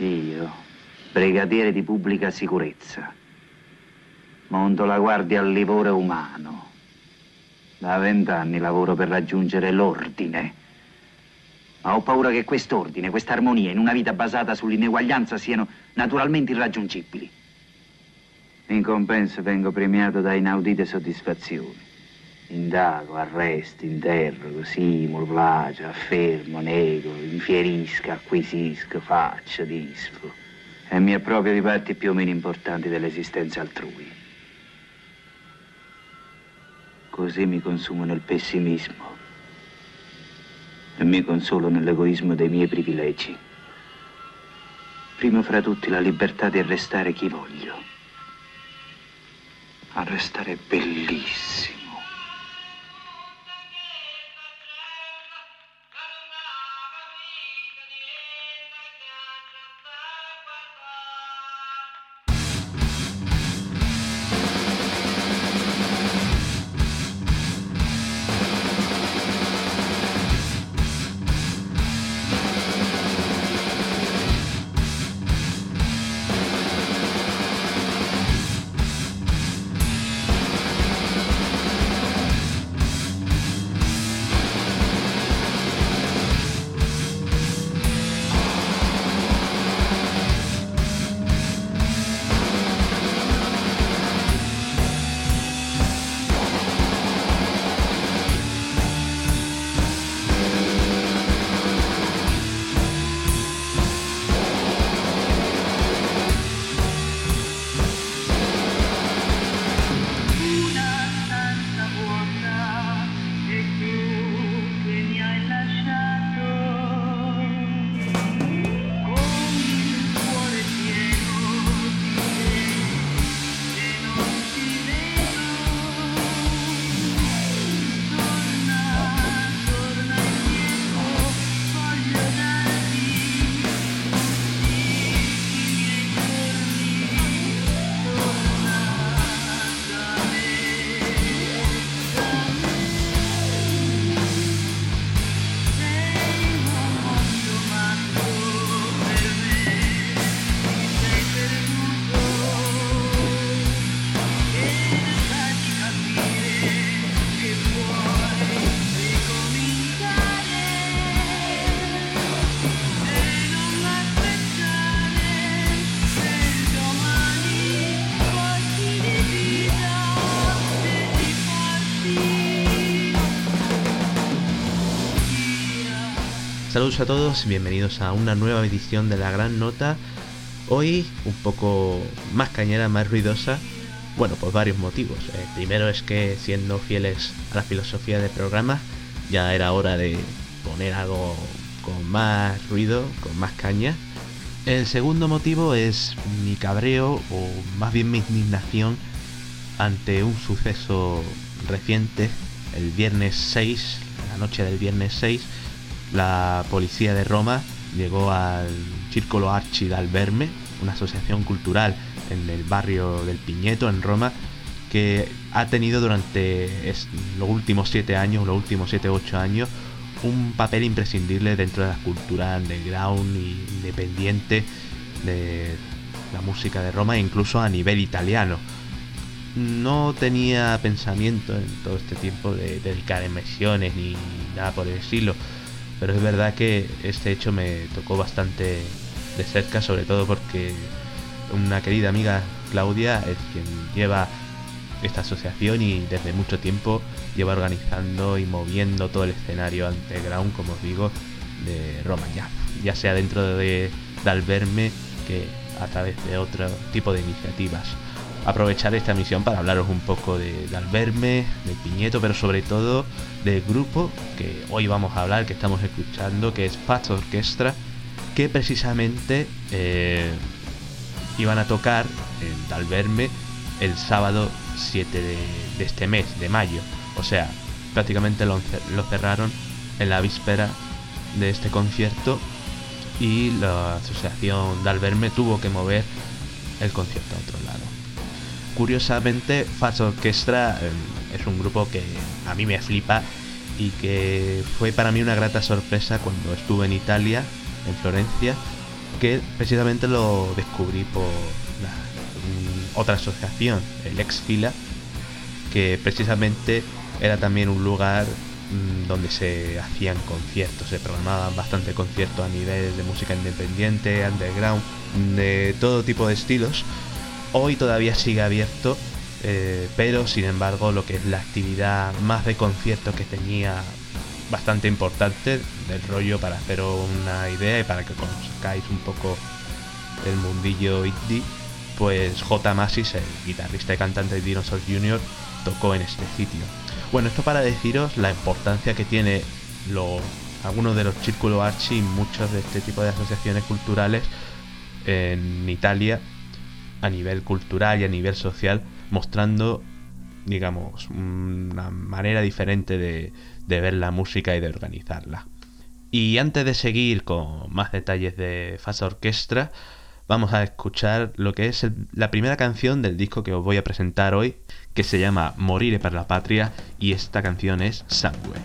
Io, brigadiere di pubblica sicurezza, monto la guardia al livore umano. Da vent'anni lavoro per raggiungere l'ordine. Ma ho paura che quest'ordine, questa armonia in una vita basata sull'ineguaglianza siano naturalmente irraggiungibili. In compenso vengo premiato da inaudite soddisfazioni. Indago, arresto, interrogo, simulo, plagio, affermo, nego, infierisco, acquisisco, faccio, disfo. E mi approprio di parti più o meno importanti dell'esistenza altrui. Così mi consumo nel pessimismo e mi consolo nell'egoismo dei miei privilegi. Primo fra tutti la libertà di arrestare chi voglio. Arrestare bellissimo. Saludos a todos, bienvenidos a una nueva edición de La Gran Nota. Hoy un poco más cañera, más ruidosa. Bueno, por varios motivos. El primero es que siendo fieles a la filosofía del programa, ya era hora de poner algo con más ruido, con más caña. El segundo motivo es mi cabreo, o más bien mi indignación, ante un suceso reciente, el viernes 6, la noche del viernes 6, la policía de Roma llegó al Círculo Archi d'Alberme, una asociación cultural en el barrio del Piñeto, en Roma, que ha tenido durante los últimos siete años, los últimos siete ocho años, un papel imprescindible dentro de la cultura underground e independiente de la música de Roma, incluso a nivel italiano. No tenía pensamiento en todo este tiempo de dedicar emisiones ni nada por el estilo pero es verdad que este hecho me tocó bastante de cerca, sobre todo porque una querida amiga, Claudia, es quien lleva esta asociación y desde mucho tiempo lleva organizando y moviendo todo el escenario underground, como os digo, de Roma, ya, ya sea dentro de Dalverme que a través de otro tipo de iniciativas aprovechar esta misión para hablaros un poco de, Alberme, de Piñeto, pero sobre todo del grupo que hoy vamos a hablar, que estamos escuchando, que es Fats Orchestra, que precisamente eh, iban a tocar en Dalverme el sábado 7 de, este mes, de mayo. O sea, prácticamente lo, lo cerraron en la víspera de este concierto y la asociación Dalverme tuvo que mover el concierto a otro lado curiosamente Fast Orchestra em, es un grupo que a mí me flipa y que fue para mí una grata sorpresa cuando estuve en Italia, en Florencia, que precisamente lo descubrí por otra asociación, el Exfila, que precisamente era también un lugar mm, donde se hacían conciertos, se programaban bastante conciertos a nivel de música independiente, underground, de todo tipo de estilos. Hoy todavía sigue abierto, eh, pero sin embargo lo que es la actividad más de conciertos que tenía bastante importante del rollo para haceros una idea y para que conozcáis un poco el mundillo indie, pues J. Masis, el guitarrista y cantante de Dinosaur Jr., tocó en este sitio. Bueno, esto para deciros la importancia que tiene algunos de los círculos archi y muchos de este tipo de asociaciones culturales en Italia a nivel cultural y a nivel social, mostrando, digamos, una manera diferente de, de ver la música y de organizarla. Y antes de seguir con más detalles de Fasa Orquestra, vamos a escuchar lo que es la primera canción del disco que os voy a presentar hoy, que se llama Moriré para la Patria, y esta canción es Somewhere.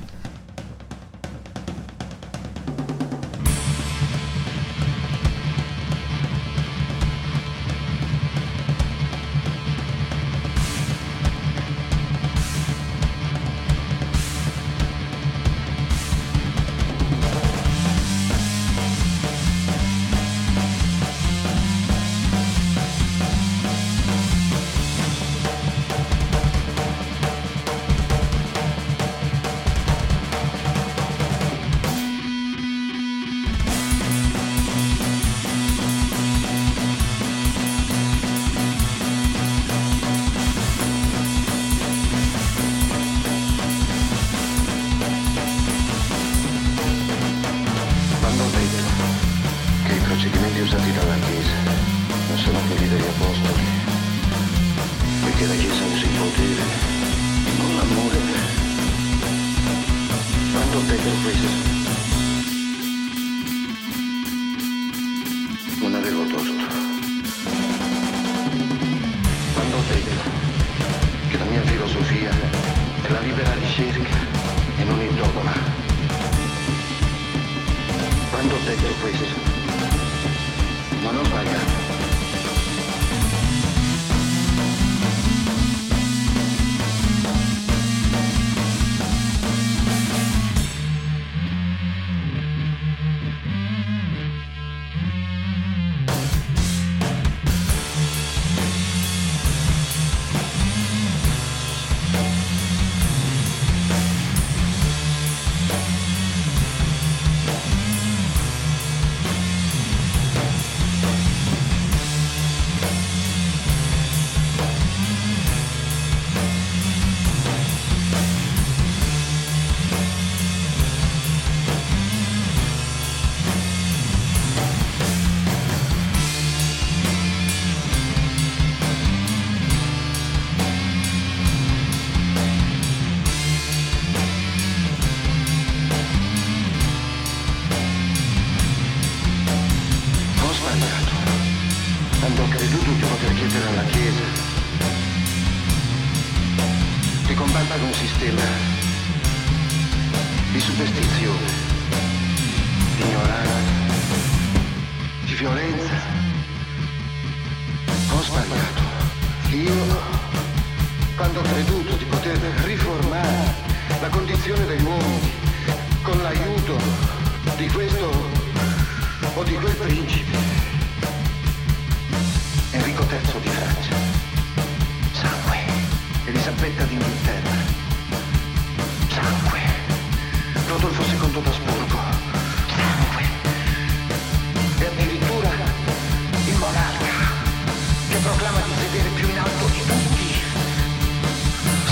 perché la Chiesa usa il potere con l'amore. Quando Pedro fece hanno creduto di poter chiedere alla Chiesa che combatta con un sistema di superstizione, di ignoranza, di violenza. Ho sbagliato. Io, quando ho creduto di poter riformare la condizione degli uomini con l'aiuto di questo o di quel principe, terzo di Francia, sangue, Elisabetta d'Inghilterra, sangue, Rodolfo II d'Asburgo, sangue, e addirittura il monarca che proclama di sedere più in alto di tutti.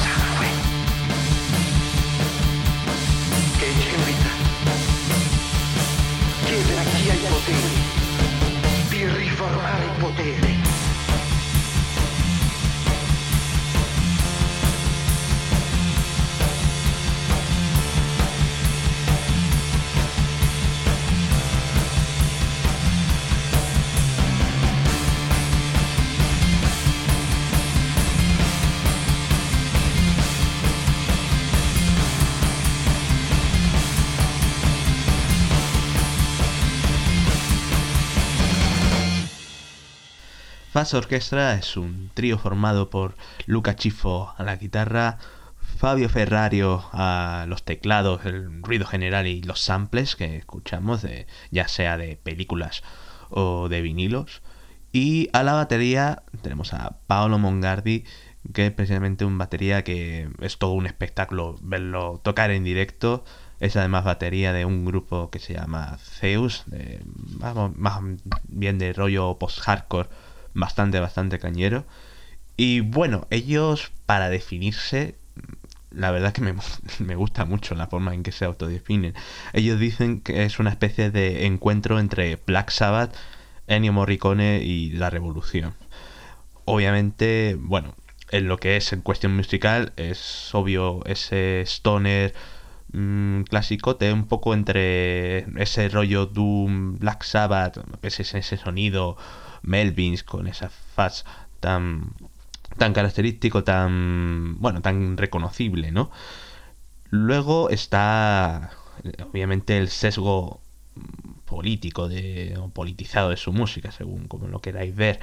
Sangue, che ci invita a chiedere a chi ha i poteri di riformare il potere. Fast Orchestra es un trío formado por Luca Chifo a la guitarra, Fabio Ferrario a los teclados, el ruido general y los samples que escuchamos, de, ya sea de películas o de vinilos. Y a la batería tenemos a Paolo Mongardi, que es precisamente un batería que es todo un espectáculo verlo tocar en directo. Es además batería de un grupo que se llama Zeus, de, más bien de rollo post-hardcore, bastante, bastante cañero. Y bueno, ellos para definirse, la verdad que me, me, gusta mucho la forma en que se autodefinen. Ellos dicen que es una especie de encuentro entre Black Sabbath, Ennio Morricone y la Revolución. Obviamente, bueno, en lo que es en cuestión musical es obvio ese stoner mmm, clasicote un poco entre ese rollo Doom, Black Sabbath, ese, ese sonido Melvins con esa faz tan tan característico, tan bueno, tan reconocible, ¿no? Luego está obviamente el sesgo político de o politizado de su música, según como lo queráis ver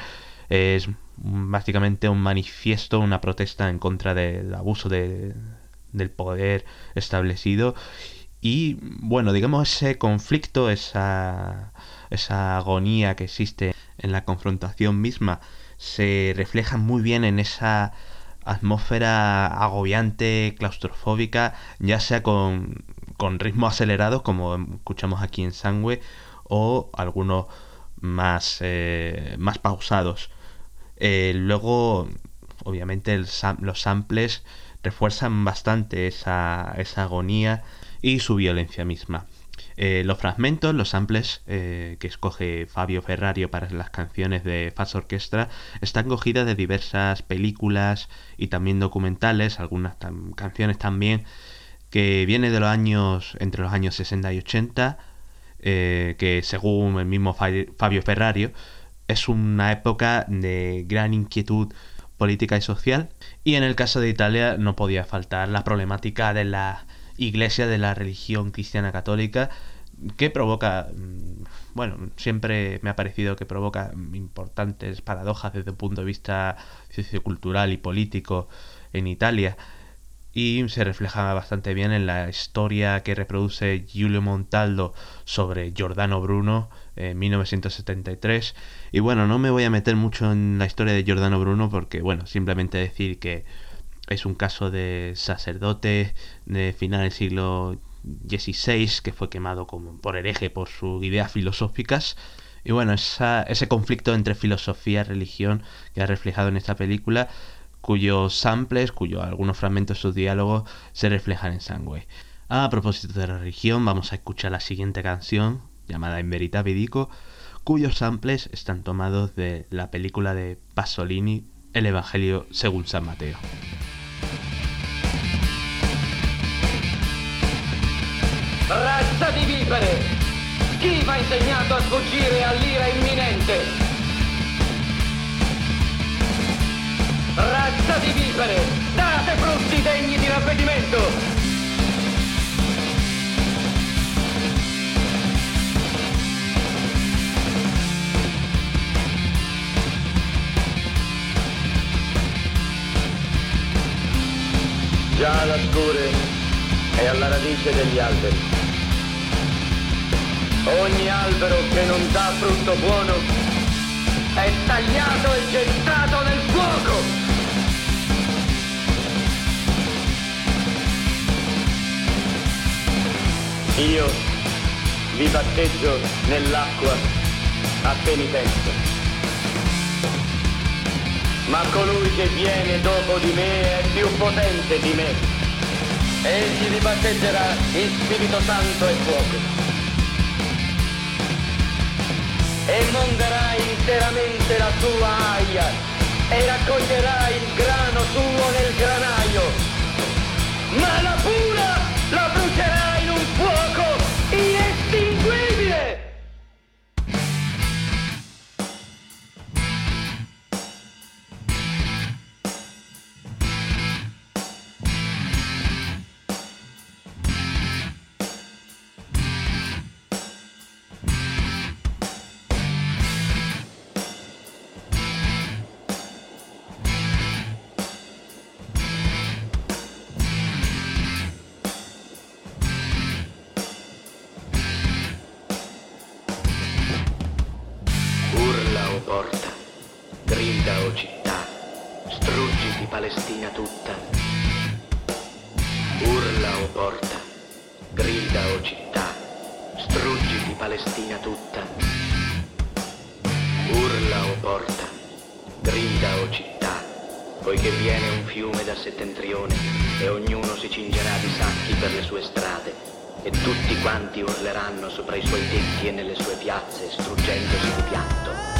es básicamente un manifiesto, una protesta en contra del abuso de, del poder establecido y bueno, digamos ese conflicto, esa, esa agonía que existe en la confrontación misma se refleja muy bien en esa atmósfera agobiante, claustrofóbica, ya sea con, con ritmos acelerados como escuchamos aquí en Sangüe o algunos más, eh, más pausados. Eh, luego, obviamente, los samples refuerzan bastante esa, esa, agonía y su violencia misma. Eh, los fragmentos, los samples eh, que escoge Fabio Ferrario para las canciones de Fast Orchestra están cogidas de diversas películas y también documentales, algunas canciones también que vienen de los años entre los años 60 y 80, que según el mismo Fabio Ferrario es una época de gran inquietud política y social. Y en el caso de Italia no podía faltar la problemática de la iglesia, de la religión cristiana católica, que provoca, mm, bueno, siempre me ha parecido que provoca importantes paradojas desde el punto de vista sociocultural y político en Italia y se refleja bastante bien en la historia que reproduce Giulio Montaldo sobre Giordano Bruno en 1973. Y bueno, no me voy a meter mucho en la historia de Giordano Bruno porque, bueno, simplemente decir que es un caso de sacerdote de final del siglo XVI que fue quemado como por hereje por sus ideas filosóficas. Y bueno, ese conflicto entre filosofía y religión que ha reflejado en esta película cuyos samples, cuyos algunos fragmentos de sus diálogos se reflejan en Sangway. A propósito de la religión, vamos a escuchar la siguiente canción, llamada En Verita Vidico, cuyos samples están tomados de la película de Pasolini, El Evangelio según San Mateo. Razza di vipere! Chi va insegnato a sfuggire all'ira imminente? Razza di vipere, date frutti degni di ravvedimento! Già la scure è alla radice degli alberi. Ogni albero che non dà frutto buono è tagliato e gettato nel fuoco. Io vi batteggio nell'acqua a penitenza. Ma colui che viene dopo di me è più potente di me. Egli vi batteggerà in Spirito Santo e fuoco. E monderà interamente la sua aia e raccoglierà il grano suo nel granaio. Ma la pura la brucerà fiume da settentrione e ognuno si cingerà di sacchi per le sue strade e tutti quanti urleranno sopra i suoi tetti e nelle sue piazze struggendosi di pianto.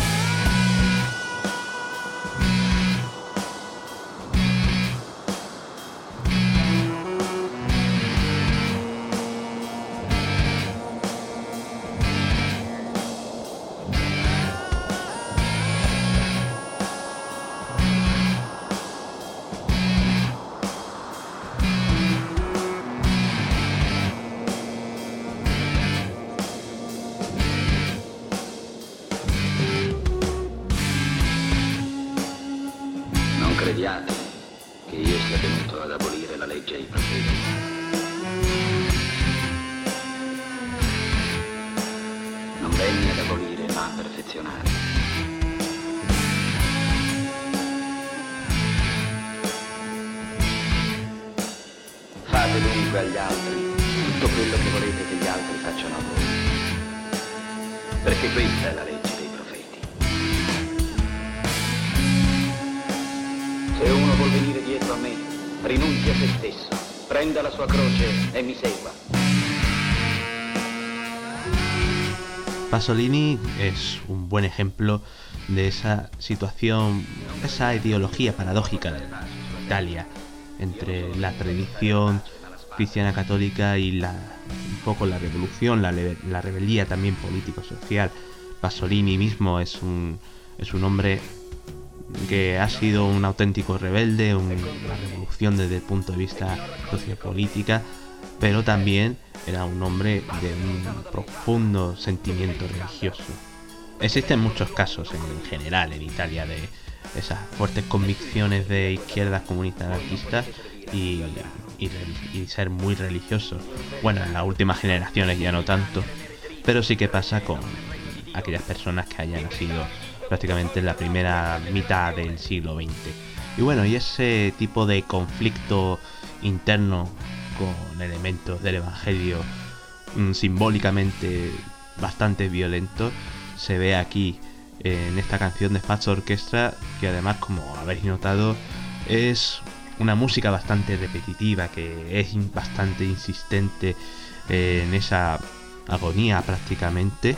Pasolini es un buen ejemplo de esa situación, esa ideología paradójica de Italia entre la tradición cristiana católica y la, un poco la revolución, la, la rebeldía también político-social. Pasolini mismo es un, es un hombre que ha sido un auténtico rebelde, una revolución desde el punto de vista sociopolítica, pero también era un hombre de un profundo sentimiento religioso. Existen muchos casos en general en Italia de esas fuertes convicciones de izquierdas comunistas anarquistas y, y, ser muy religiosos. Bueno, en las últimas generaciones ya no tanto, pero sí que pasa con aquellas personas que hayan nacido prácticamente en la primera mitad del siglo XX. Y bueno, y ese tipo de conflicto interno con elementos del Evangelio mm, simbólicamente bastante violento se ve aquí en esta canción de Fats Orchestra que además como habéis notado es una música bastante repetitiva que es bastante insistente en esa agonía prácticamente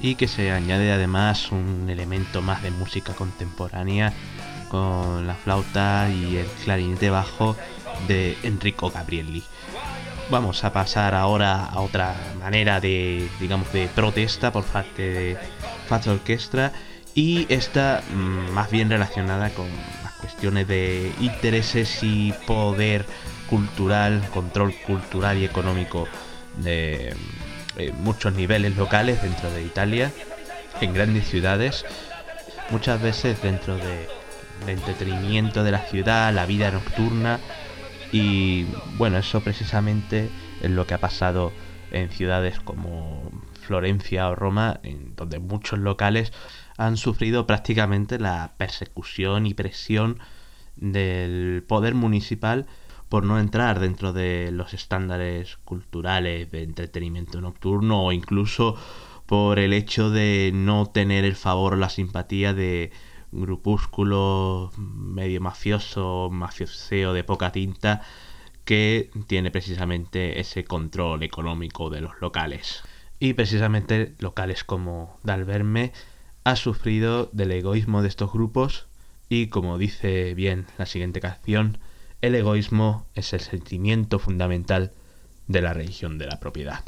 y que se añade además un elemento más de música contemporánea con la flauta y el clarinete bajo de Enrico Gabrielli. Vamos a pasar ahora a otra manera de, digamos, de protesta por parte de Fats Orchestra y esta mm, más bien relacionada con las cuestiones de intereses y poder cultural, control cultural y económico de eh, muchos niveles locales dentro de Italia, en grandes ciudades, muchas veces dentro de, entretenimiento de la ciudad, la vida nocturna y bueno, eso precisamente es lo que ha pasado en ciudades como Florencia o Roma, en donde muchos locales han sufrido prácticamente la persecución y presión del poder municipal por no entrar dentro de los estándares culturales de entretenimiento nocturno o incluso por el hecho de no tener el favor o la simpatía de grupúsculos medio mafioso, mafioseo de poca tinta que tiene precisamente ese control económico de los locales. Y precisamente locales como Dalverme ha sufrido del egoísmo de estos grupos y como dice bien la siguiente canción, el egoísmo es el sentimiento fundamental de la religión de la propiedad.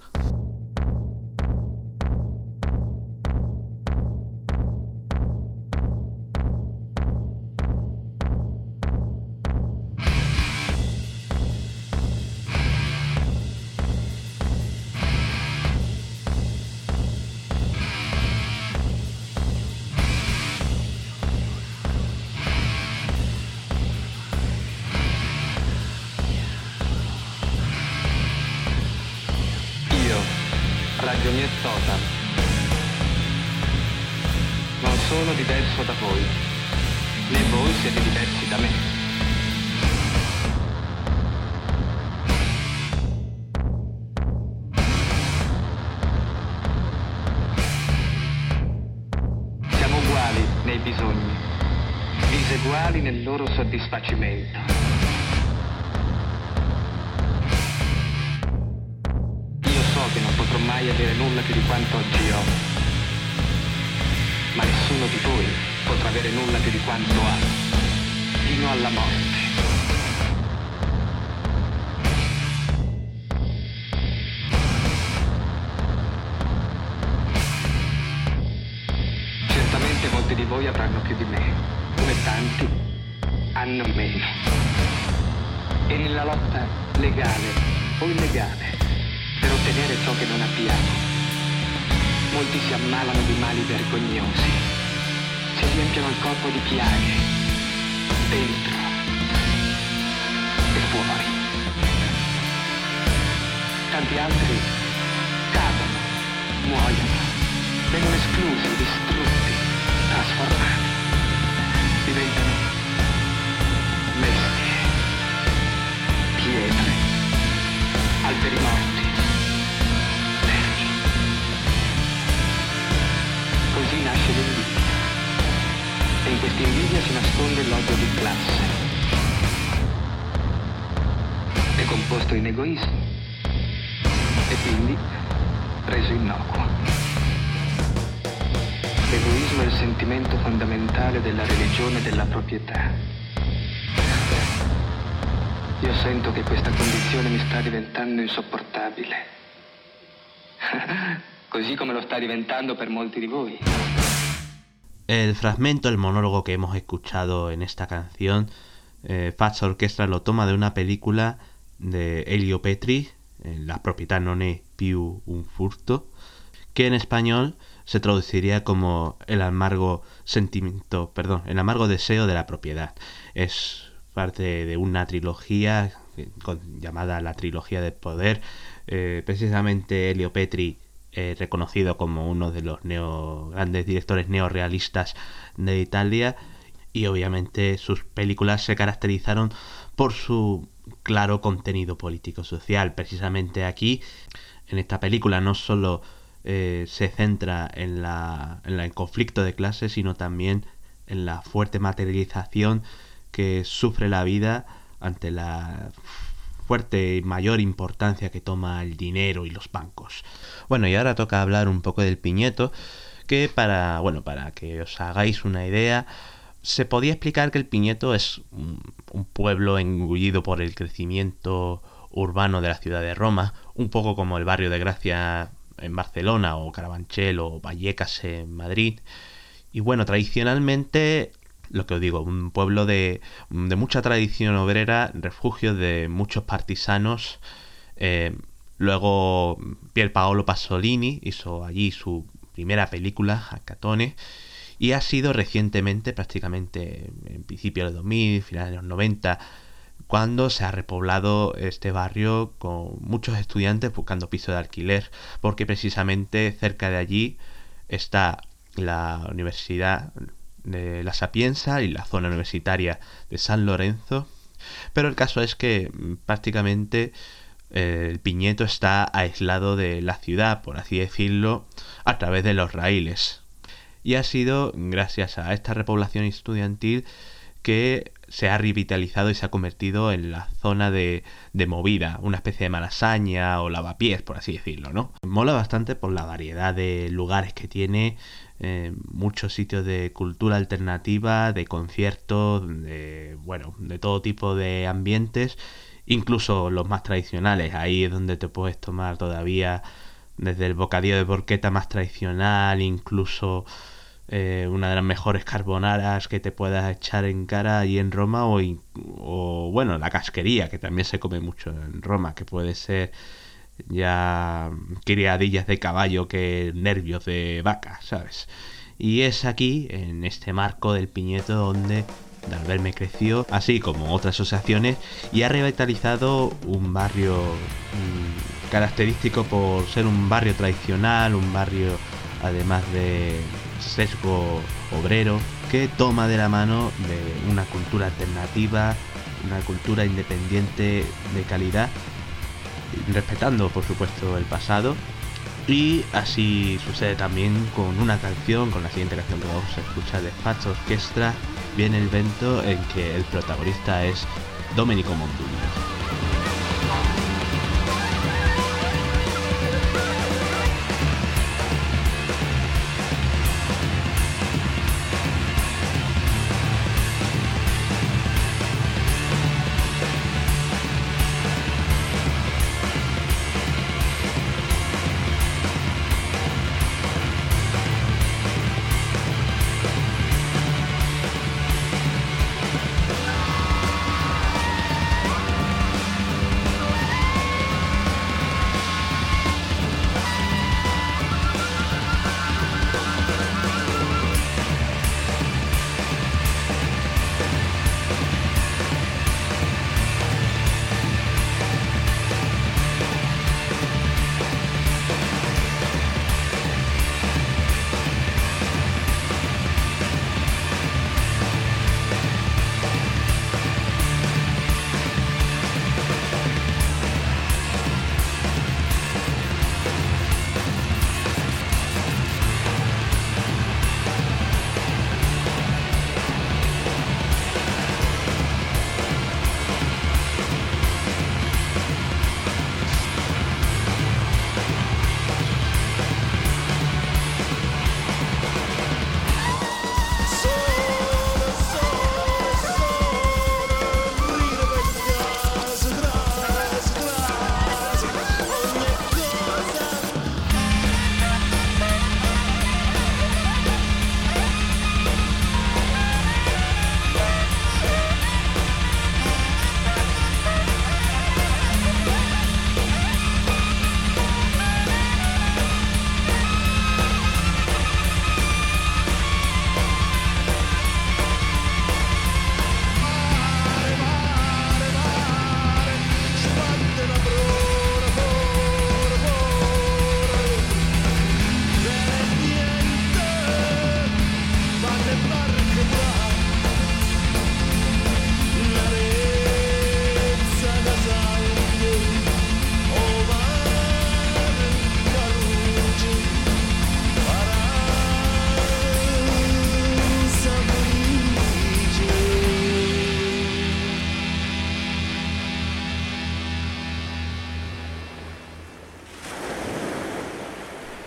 Minnesota, non sono diverso da voi, né voi siete diversi da me. Siamo uguali nei bisogni, diseguali nel loro soddisfacimento. Di quanto oggi ho, ma nessuno di voi potrà avere nulla più di quanto ha, fino alla morte. Vergognosi, si riempiono il corpo di piaghe, dentro e fuori. Tanti altri cadono, muoiono, vengono esclusi, distrutti, E in questa invidia si nasconde l'odio di classe. È composto in egoismo e quindi reso innocuo. L'egoismo è il sentimento fondamentale della religione della proprietà. Io sento che questa condizione mi sta diventando insopportabile. Così come lo sta diventando per molti di voi. El fragmento, el monólogo que hemos escuchado en esta canción, eh, Fats Orchestra lo toma de una película de Elio Petri, eh, La proprietà non è più un furto, que en español se traduciría como el amargo sentimiento, perdón, el amargo deseo de la propiedad. Es parte de una trilogía eh, llamada la trilogía del poder. Eh, precisamente Elio Petri, eh, reconocido como uno de los neo, grandes directores neorealistas de Italia, y obviamente sus películas se caracterizaron por su claro contenido político-social. Precisamente aquí, en esta película, no solo eh, se centra en, la, en el conflicto de clases, sino también en la fuerte materialización que sufre la vida ante la fuerte y mayor importancia que toma el dinero y los bancos. Bueno, y ahora toca hablar un poco del piñeto, que para, bueno, para que os hagáis una idea, se podía explicar que el Piñeto es un, un pueblo engullido por el crecimiento urbano de la ciudad de Roma, un poco como el barrio de Gracia en Barcelona o Carabanchel o Vallecas en Madrid. Y bueno, tradicionalmente, lo que os digo, un pueblo de, de mucha tradición obrera, refugio de muchos partisanos. eh, luego Pier Paolo Pasolini hizo allí su primera película, Acatone, y ha sido recientemente, prácticamente en principio del 2000, finales de los 90, cuando se ha repoblado este barrio con muchos estudiantes buscando piso de alquiler, porque precisamente cerca de allí está la Universidad de La Sapienza y la zona universitaria de San Lorenzo. Pero el caso es que mm, prácticamente eh, el Piñeto está aislado de la ciudad, por así decirlo, a través de los raíles. Y ha sido gracias a esta repoblación estudiantil que se ha revitalizado y se ha convertido en la zona de, de movida, una especie de malasaña o lavapiés, por así decirlo, ¿no? Mola bastante por la variedad de lugares que tiene, eh, muchos sitios de cultura alternativa, de conciertos, de, bueno, de todo tipo de ambientes, incluso los más tradicionales, ahí es donde te puedes tomar todavía desde el bocadillo de porqueta más tradicional, incluso eh, una de las mejores carbonaras que te puedas echar en cara allí en Roma o, o, bueno, la casquería que también se come mucho en Roma, que puede ser ya criadillas de caballo que nervios de vaca, ¿sabes? Y es aquí, en este marco del Piñeto, donde Dalverme creció, así como otras asociaciones, y ha revitalizado un barrio mm, característico por ser un barrio tradicional, un barrio además de sesgo obrero que toma de la mano de una cultura alternativa, una cultura independiente de calidad, respetando por supuesto el pasado. Y así sucede también con una canción, con la siguiente canción que vamos a escuchar de Fats Orchestra, viene el evento en que el protagonista es Domenico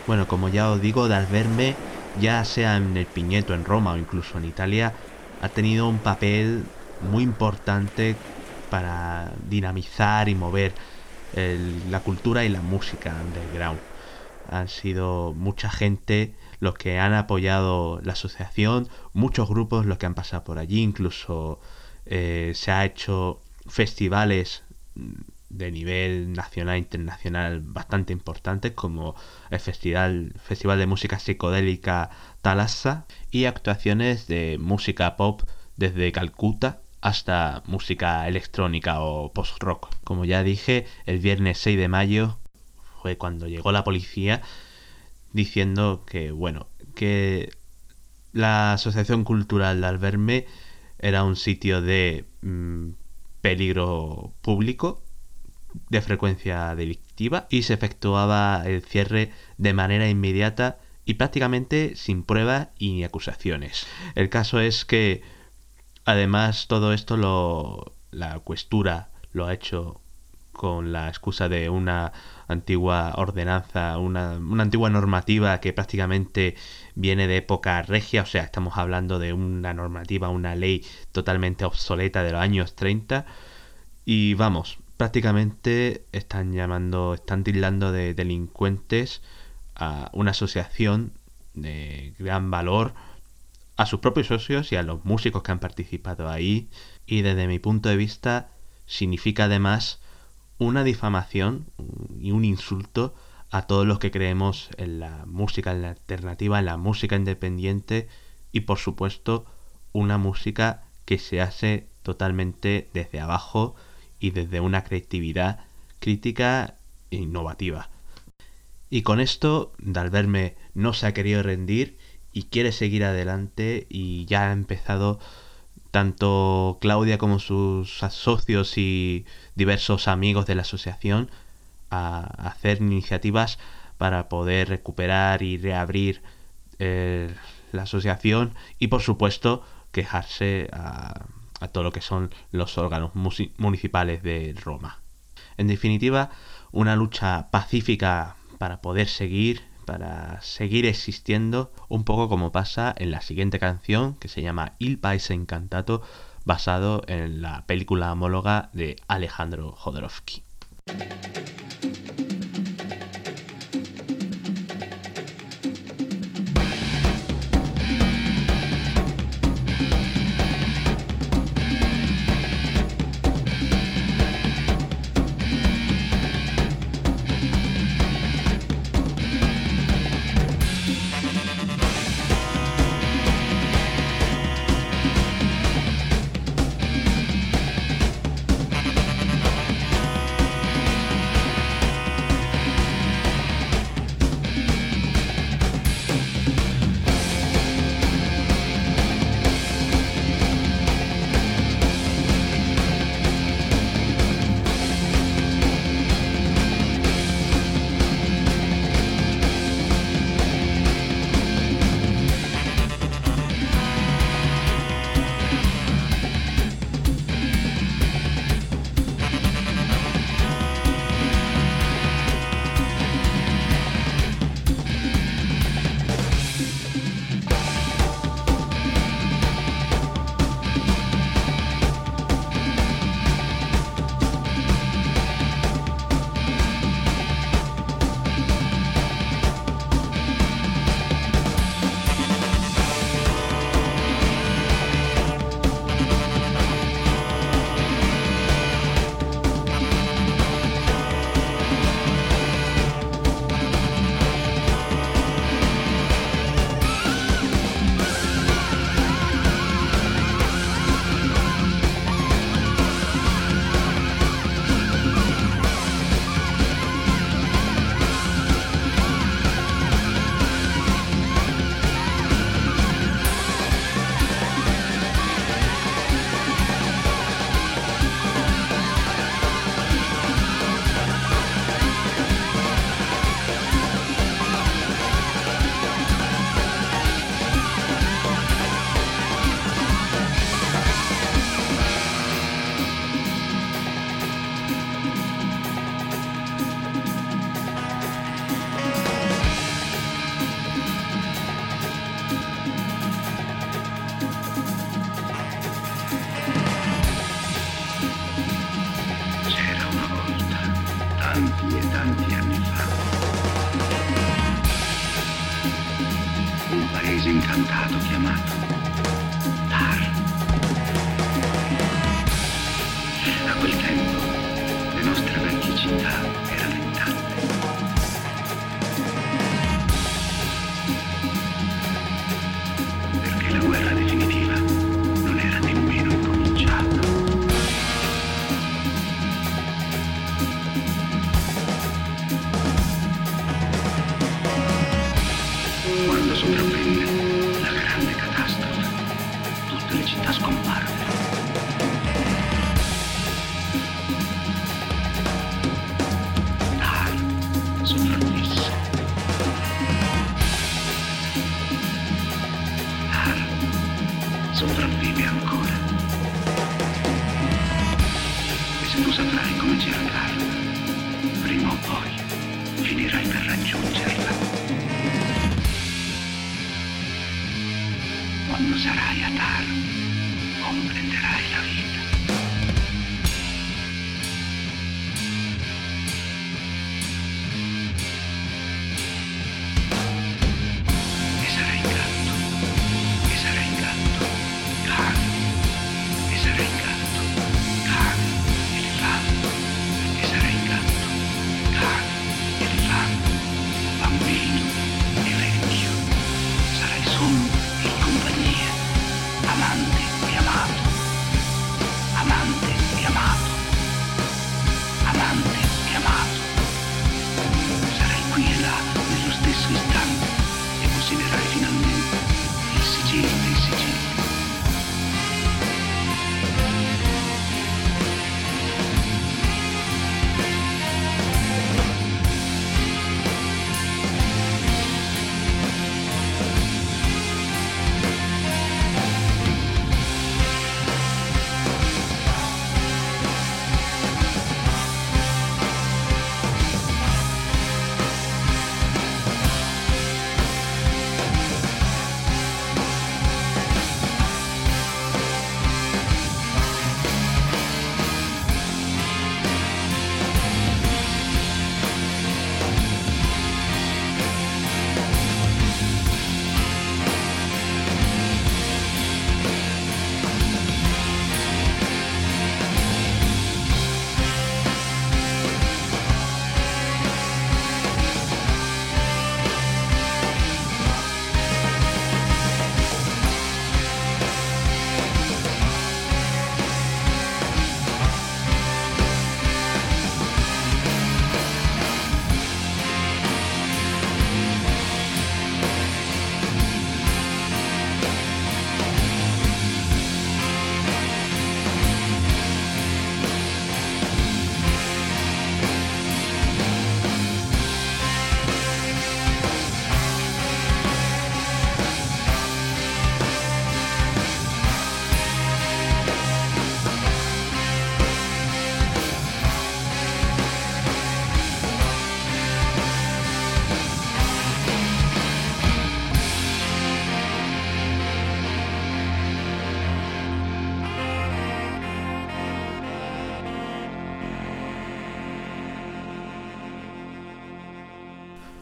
Mondulli. como ya os digo, Dalverme, ya sea en el Piñeto, en Roma o incluso en Italia, ha tenido un papel muy importante para dinamizar y mover la cultura y la música underground. Han sido mucha gente los que han apoyado la asociación, muchos grupos los que han pasado por allí, incluso eh, se ha hecho festivales de nivel nacional e internacional bastante importantes como el Festival, Festival de Música Psicodélica Talassa y actuaciones de música pop desde Calcuta hasta música electrónica o post-rock. Como ya dije, el viernes 6 de mayo fue cuando llegó la policía diciendo que, bueno, que la Asociación Cultural de Alberme era un sitio de mm, peligro público de frecuencia delictiva y se efectuaba el cierre de manera inmediata y prácticamente sin pruebas y acusaciones. El caso es que además todo esto lo la cuestura lo ha hecho con la excusa de una antigua ordenanza, una, una, antigua normativa que prácticamente viene de época regia, o sea, estamos hablando de una normativa, una ley totalmente obsoleta de los años 30. Y vamos, prácticamente están llamando, están tildando de delincuentes a una asociación de gran valor a sus propios socios y a los músicos que han participado ahí. Y desde mi punto de vista significa además una difamación y un insulto a todos los que creemos en la música alternativa, en la música independiente y por supuesto una música que se hace totalmente desde abajo y desde una creatividad crítica e innovativa. Y con esto, Dalverme no se ha querido rendir y quiere seguir adelante y ya ha empezado tanto Claudia como sus socios y diversos amigos de la asociación a hacer iniciativas para poder recuperar y reabrir eh, la asociación y por supuesto quejarse a, a todo lo que son los órganos municipales de Roma. En definitiva, una lucha pacífica para poder seguir, para seguir existiendo, un poco como pasa en la siguiente canción que se llama Il Paese Incantato, basado en la película homóloga de Alejandro Jodorowsky.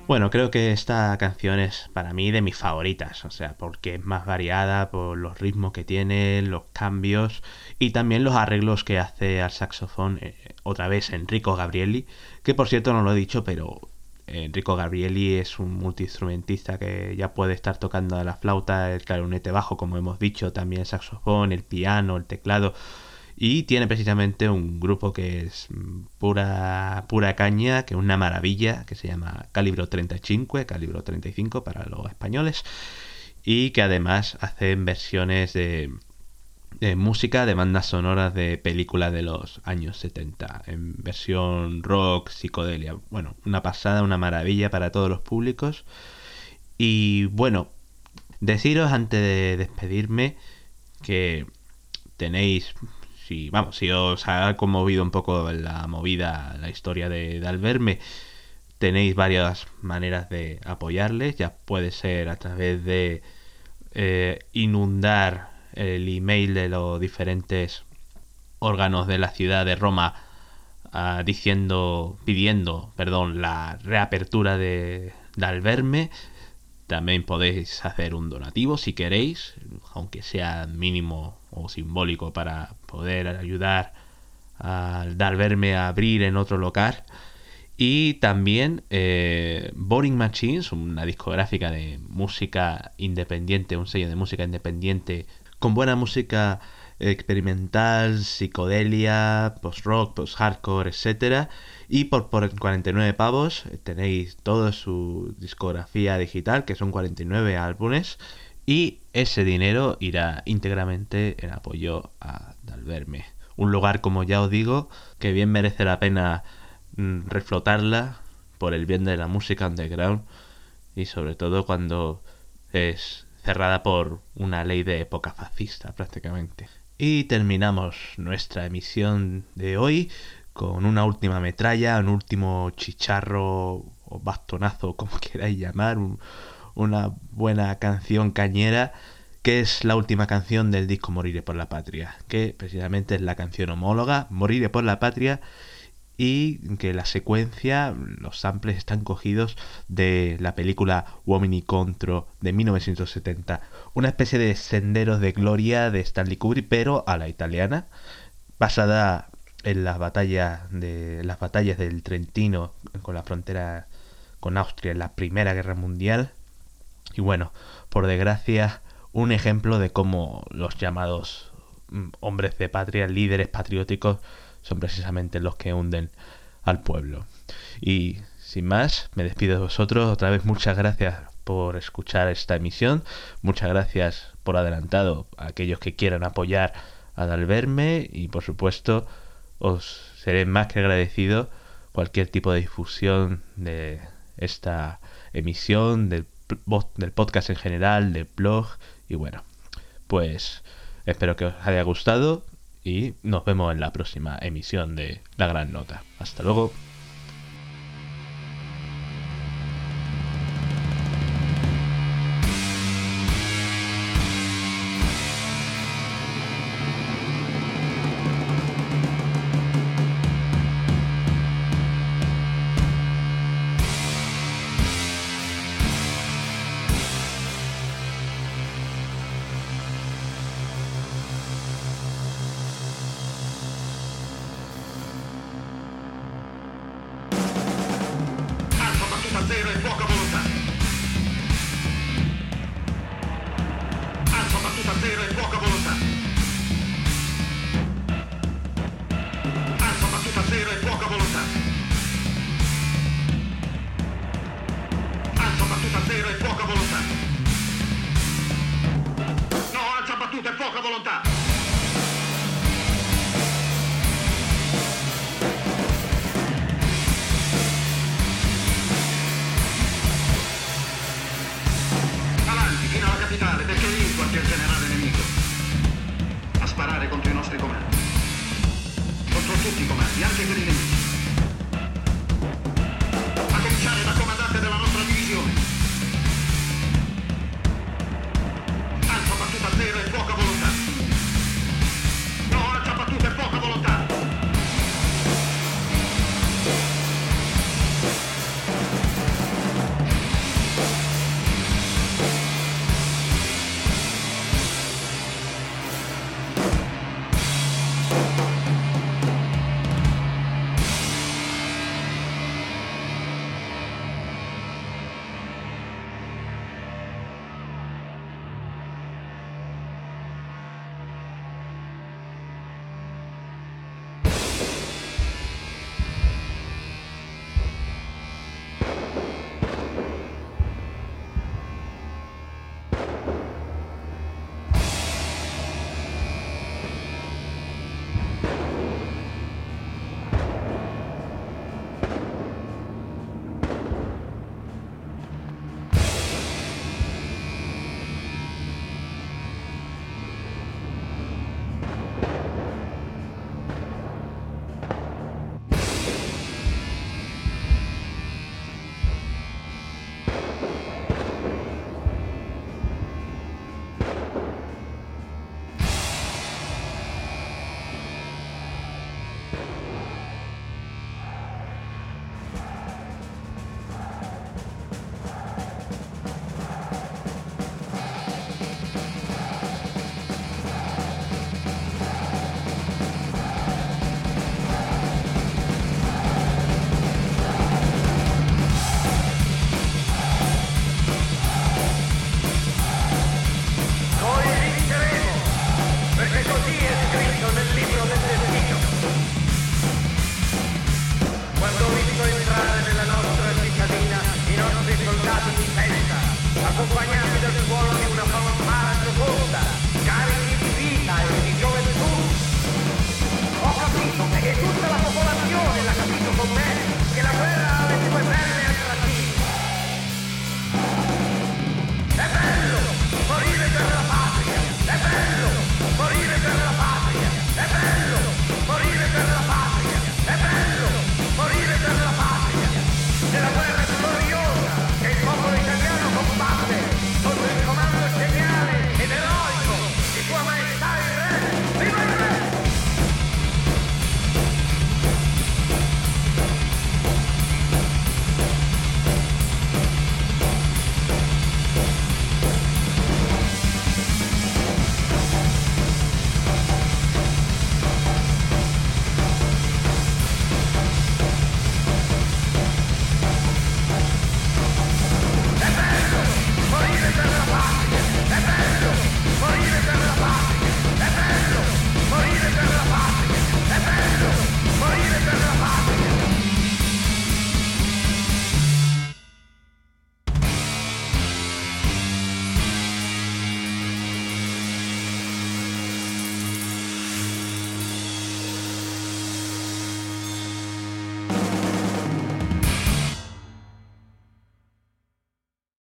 Bueno, creo que esta canción es para mí de mis favoritas, o sea, porque es más variada por los ritmos que tiene, los cambios y también los arreglos que hace al saxofón eh, otra vez Enrico Gabrieli, que por cierto no lo he dicho, pero Enrico Gabrieli es un multiinstrumentista que ya puede estar tocando la flauta, el clarinete bajo, como hemos dicho, también el saxofón, el piano, el teclado y tiene precisamente un grupo que es pura, pura caña, que es una maravilla, que se llama Calibro 35, Calibro 35 para los españoles, y que además hacen versiones de, de música de bandas sonoras de películas de los años 70, en versión rock, psicodelia. Bueno, una pasada, una maravilla para todos los públicos. Y bueno, deciros antes de despedirme que tenéis si, vamos, si os ha conmovido un poco la movida, la historia de, Alberme, tenéis varias maneras de apoyarles. Ya puede ser a través de eh, inundar el email de los diferentes órganos de la ciudad de Roma ah, diciendo, pidiendo, perdón, la reapertura de, de. También podéis hacer un donativo si queréis, aunque sea mínimo o simbólico para poder ayudar al dar verme a abrir en otro local. Y también eh, Boring Machines, una discográfica de música independiente, un sello de música independiente con buena música experimental, psicodelia, post-rock, post-hardcore, etc. Y por, por 49 pavos tenéis toda su discografía digital, que son 49 álbumes. Y ese dinero irá íntegramente en apoyo a Dalverme. Un lugar, como ya os digo, que bien merece la pena mm, reflotarla por el bien de la música underground y sobre todo cuando es cerrada por una ley de época fascista prácticamente. Y terminamos nuestra emisión de hoy con una última metralla, un último chicharro o bastonazo, como queráis llamar, una buena canción cañera que es la última canción del disco Moriré por la Patria, que precisamente es la canción homóloga, Moriré por la Patria, y que la secuencia, los samples están cogidos de la película Uomini Contro de 1970, una especie de senderos de gloria de Stanley Kubrick, pero a la italiana, basada en las batallas de las batallas del Trentino con la frontera con Austria en la Primera Guerra Mundial. Y bueno, por desgracia, un ejemplo de cómo los llamados mm, hombres de patria, líderes patrióticos, son precisamente los que hunden al pueblo. Y sin más, me despido de vosotros. Otra vez muchas gracias por escuchar esta emisión. Muchas gracias por adelantado a aquellos que quieran apoyar a Dalverme y por supuesto os seré más que agradecido cualquier tipo de difusión de esta emisión, del podcast en general, del blog y bueno, pues espero que os haya gustado y nos vemos en la próxima emisión de La Gran Nota. Hasta luego.